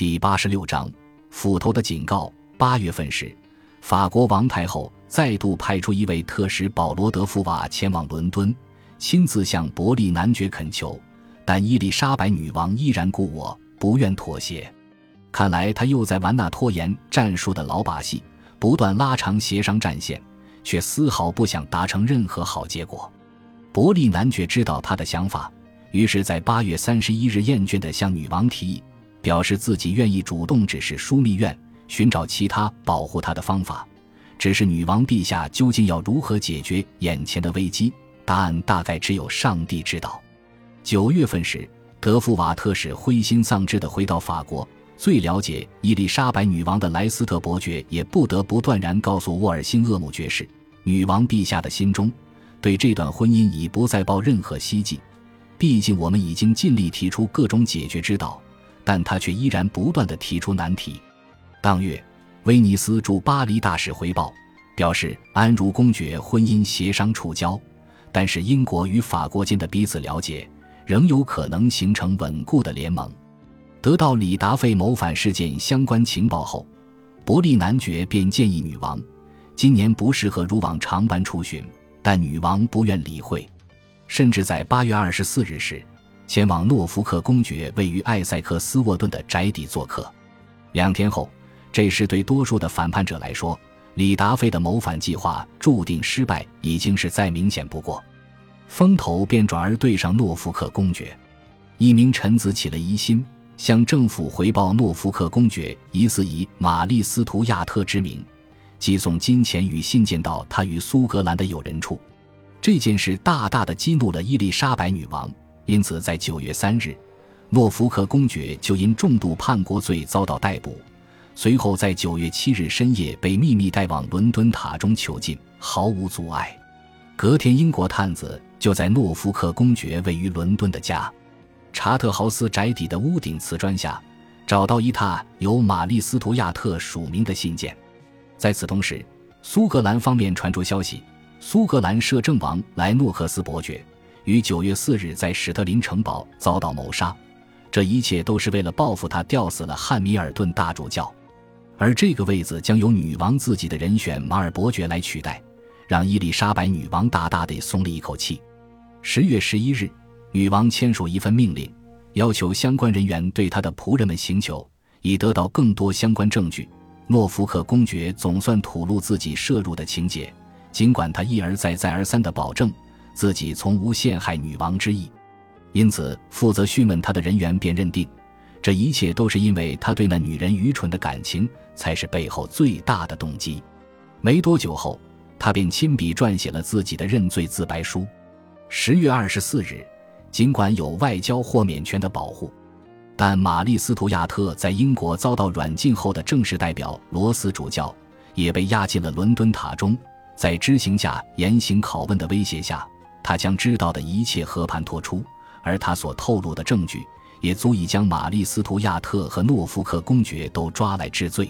第八十六章斧头的警告。八月份时，法国王太后再度派出一位特使保罗德夫瓦前往伦敦，亲自向伯利男爵恳求，但伊丽莎白女王依然故我，不愿妥协。看来他又在玩那拖延战术的老把戏，不断拉长协商战线，却丝毫不想达成任何好结果。伯利男爵知道他的想法，于是，在八月三十一日厌倦地向女王提议。表示自己愿意主动指示枢密院寻找其他保护他的方法，只是女王陛下究竟要如何解决眼前的危机？答案大概只有上帝知道。九月份时，德夫瓦特使灰心丧志地回到法国。最了解伊丽莎白女王的莱斯特伯爵也不得不断然告诉沃尔辛厄姆爵士，女王陛下的心中对这段婚姻已不再抱任何希冀。毕竟我们已经尽力提出各种解决之道。但他却依然不断地提出难题。当月，威尼斯驻巴黎大使回报，表示安茹公爵婚姻协商触礁，但是英国与法国间的彼此了解仍有可能形成稳固的联盟。得到里达费谋反事件相关情报后，伯利男爵便建议女王，今年不适合如往常般出巡，但女王不愿理会，甚至在八月二十四日时。前往诺福克公爵位于艾塞克斯沃顿的宅邸做客。两天后，这时对多数的反叛者来说，李达费的谋反计划注定失败，已经是再明显不过。风头便转而对上诺福克公爵。一名臣子起了疑心，向政府回报诺福克公爵疑似以玛丽斯图亚特之名寄送金钱与信件到他与苏格兰的友人处。这件事大大的激怒了伊丽莎白女王。因此，在九月三日，诺福克公爵就因重度叛国罪遭到逮捕。随后，在九月七日深夜被秘密带往伦敦塔中囚禁，毫无阻碍。隔天，英国探子就在诺福克公爵位于伦敦的家查特豪斯宅邸的屋顶瓷砖下，找到一沓由玛丽斯图亚特署名的信件。在此同时，苏格兰方面传出消息，苏格兰摄政王莱诺克斯伯爵。于九月四日在史特林城堡遭到谋杀，这一切都是为了报复他吊死了汉密尔顿大主教，而这个位子将由女王自己的人选马尔伯爵来取代，让伊丽莎白女王大大的松了一口气。十月十一日，女王签署一份命令，要求相关人员对她的仆人们行求，以得到更多相关证据。诺福克公爵总算吐露自己涉入的情节，尽管他一而再、再而三的保证。自己从无陷害女王之意，因此负责讯问他的人员便认定，这一切都是因为他对那女人愚蠢的感情才是背后最大的动机。没多久后，他便亲笔撰写了自己的认罪自白书。十月二十四日，尽管有外交豁免权的保护，但玛丽斯图亚特在英国遭到软禁后的正式代表罗斯主教也被押进了伦敦塔中，在知行下严刑拷问的威胁下。他将知道的一切和盘托出，而他所透露的证据也足以将玛丽斯图亚特和诺福克公爵都抓来治罪。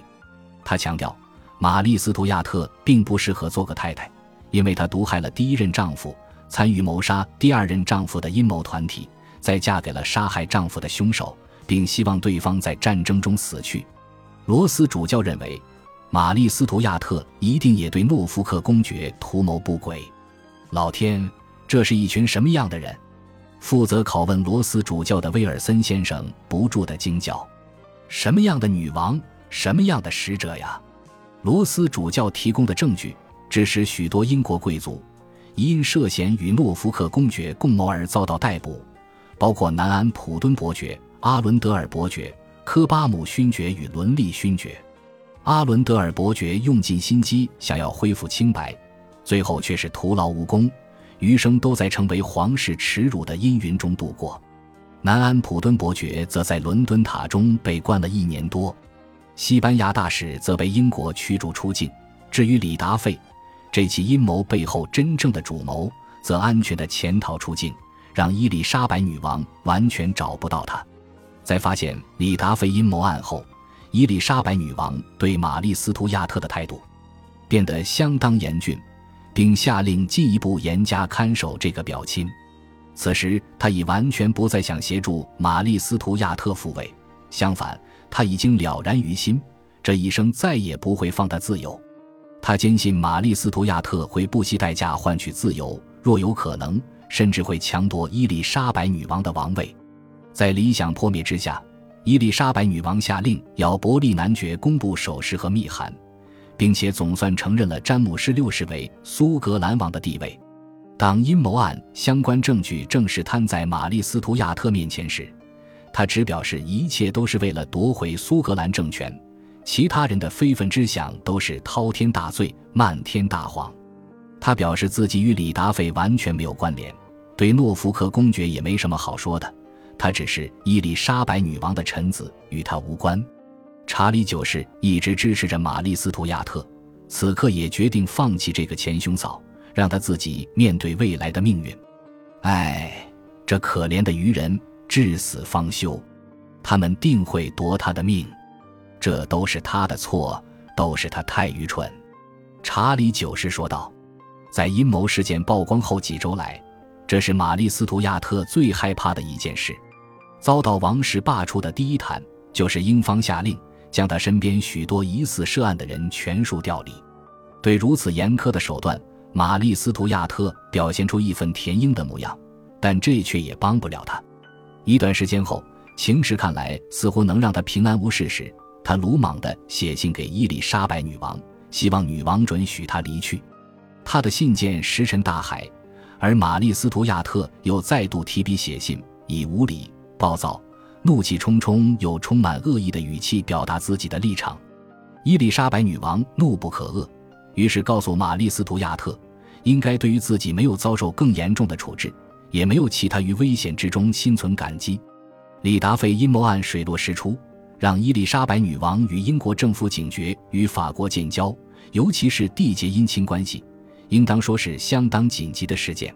他强调，玛丽斯图亚特并不适合做个太太，因为她毒害了第一任丈夫，参与谋杀第二任丈夫的阴谋团体，再嫁给了杀害丈夫的凶手，并希望对方在战争中死去。罗斯主教认为，玛丽斯图亚特一定也对诺福克公爵图谋不轨。老天！这是一群什么样的人？负责拷问罗斯主教的威尔森先生不住的惊叫：“什么样的女王？什么样的使者呀？”罗斯主教提供的证据致使许多英国贵族因涉嫌与诺福克公爵共谋而遭到逮捕，包括南安普敦伯爵、阿伦德尔伯爵、科巴姆勋爵与伦利勋爵。阿伦德尔伯爵用尽心机想要恢复清白，最后却是徒劳无功。余生都在成为皇室耻辱的阴云中度过。南安普敦伯爵则在伦敦塔中被关了一年多。西班牙大使则被英国驱逐出境。至于李达费，这起阴谋背后真正的主谋则安全的潜逃出境，让伊丽莎白女王完全找不到他。在发现李达费阴谋案后，伊丽莎白女王对玛丽斯图亚特的态度变得相当严峻。并下令进一步严加看守这个表亲。此时，他已完全不再想协助玛丽斯图亚特复位，相反，他已经了然于心，这一生再也不会放他自由。他坚信玛丽·斯图亚特会不惜代价换取自由，若有可能，甚至会强夺伊丽莎白女王的王位。在理想破灭之下，伊丽莎白女王下令要伯利男爵公布首饰和密函，并且总算承认了詹姆士六世为苏格兰王的地位。当阴谋案相关证据正式摊在玛丽·斯图亚特面前时，他只表示一切都是为了夺回苏格兰政权。其他人的非分之想都是滔天大罪、漫天大谎。他表示自己与李达费完全没有关联，对诺福克公爵也没什么好说的。他只是伊丽莎白女王的臣子，与他无关。查理九世一直支持着玛丽斯图亚特，此刻也决定放弃这个前兄嫂，让他自己面对未来的命运。唉，这可怜的愚人，至死方休，他们定会夺他的命。这都是他的错，都是他太愚蠢。”查理九世说道。在阴谋事件曝光后几周来，这是玛丽·斯图亚特最害怕的一件事。遭到王室罢黜的第一弹，就是英方下令将他身边许多疑似涉案的人全数调离。对如此严苛的手段，玛丽·斯图亚特表现出义愤填膺的模样，但这却也帮不了他。一段时间后，情势看来似乎能让他平安无事时。他鲁莽地写信给伊丽莎白女王，希望女王准许他离去。他的信件石沉大海，而玛丽·斯图亚特又再度提笔写信，以无理、暴躁、怒气冲冲又充满恶意的语气表达自己的立场。伊丽莎白女王怒不可遏，于是告诉玛丽·斯图亚特，应该对于自己没有遭受更严重的处置，也没有其他于危险之中，心存感激。李达费阴谋案水落石出。让伊丽莎白女王与英国政府警觉，与法国建交，尤其是缔结姻亲关系，应当说是相当紧急的事件。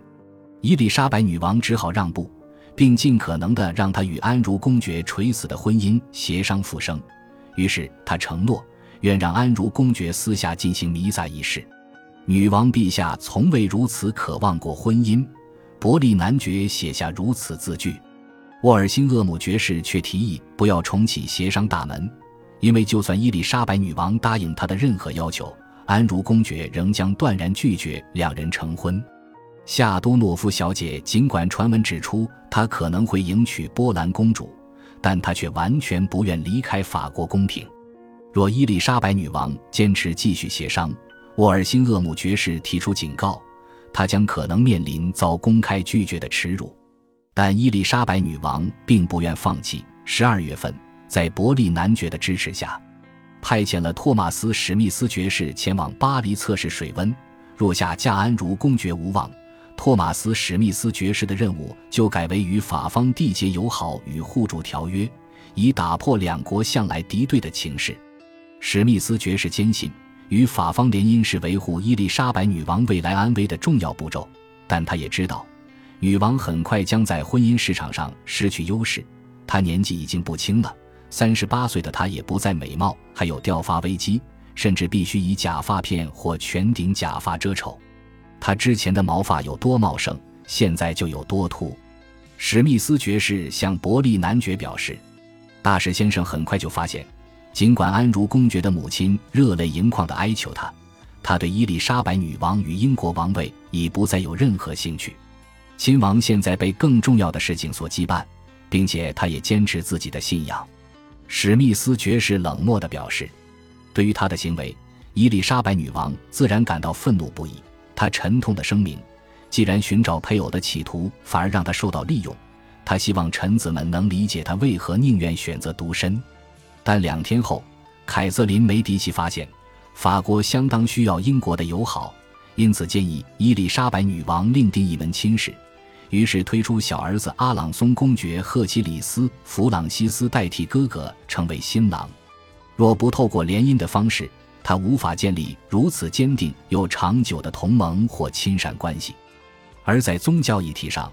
伊丽莎白女王只好让步，并尽可能的让她与安茹公爵垂死的婚姻协商复生。于是她承诺，愿让安茹公爵私下进行弥撒仪式。女王陛下从未如此渴望过婚姻，伯利男爵写下如此字句。沃尔辛厄姆爵士却提议不要重启协商大门，因为就算伊丽莎白女王答应他的任何要求，安茹公爵仍将断然拒绝两人成婚。夏多诺夫小姐尽管传闻指出她可能会迎娶波兰公主，但她却完全不愿离开法国宫廷。若伊丽莎白女王坚持继续协商，沃尔辛厄姆爵士提出警告，她将可能面临遭公开拒绝的耻辱。但伊丽莎白女王并不愿放弃。十二月份，在伯利男爵的支持下，派遣了托马斯·史密斯爵士前往巴黎测试水温。若下嫁安如公爵无望，托马斯·史密斯爵士的任务就改为与法方缔结友好与互助条约，以打破两国向来敌对的情势。史密斯爵士坚信，与法方联姻是维护伊丽莎白女王未来安危的重要步骤，但他也知道。女王很快将在婚姻市场上失去优势，她年纪已经不轻了，三十八岁的她也不再美貌，还有掉发危机，甚至必须以假发片或全顶假发遮丑。他之前的毛发有多茂盛，现在就有多秃。史密斯爵士向伯利男爵表示，大使先生很快就发现，尽管安茹公爵的母亲热泪盈眶地哀求他，他对伊丽莎白女王与英国王位已不再有任何兴趣。亲王现在被更重要的事情所羁绊，并且他也坚持自己的信仰。史密斯爵士冷漠地表示：“对于他的行为，伊丽莎白女王自然感到愤怒不已。他沉痛地声明，既然寻找配偶的企图反而让他受到利用，他希望臣子们能理解他为何宁愿选择独身。但两天后，凯瑟琳梅迪奇发现，法国相当需要英国的友好，因此建议伊丽莎白女王另定一门亲事。”于是推出小儿子阿朗松公爵赫奇里斯·弗朗西斯代替哥哥成为新郎。若不透过联姻的方式，他无法建立如此坚定又长久的同盟或亲善关系。而在宗教议题上，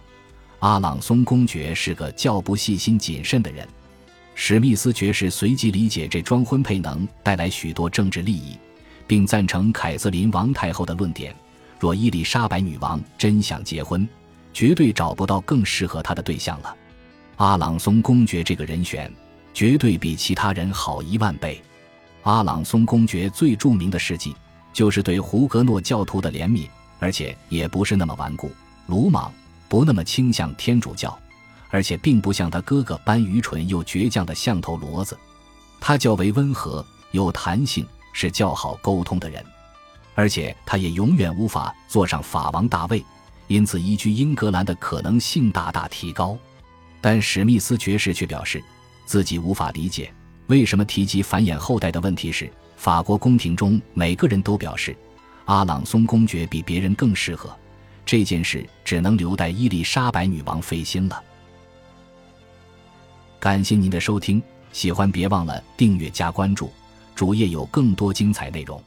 阿朗松公爵是个较不细心谨慎的人。史密斯爵士随即理解这桩婚配能带来许多政治利益，并赞成凯瑟琳王太后的论点：若伊丽莎白女王真想结婚，绝对找不到更适合她的对象了。阿朗松公爵这个人选绝对比其他人好一万倍。阿朗松公爵最著名的事迹，就是对胡格诺教徒的怜悯，而且也不是那么顽固、鲁莽，不那么倾向天主教，而且并不像他哥哥般愚蠢又倔强的像头骡子。他较为温和、有弹性，是较好沟通的人，而且他也永远无法坐上法王大位，因此移居英格兰的可能性大大提高。但史密斯爵士却表示，自己无法理解。为什么提及繁衍后代的问题时，法国宫廷中每个人都表示阿朗松公爵比别人更适合？这件事只能留待伊丽莎白女王费心了。感谢您的收听，喜欢别忘了订阅加关注，主页有更多精彩内容。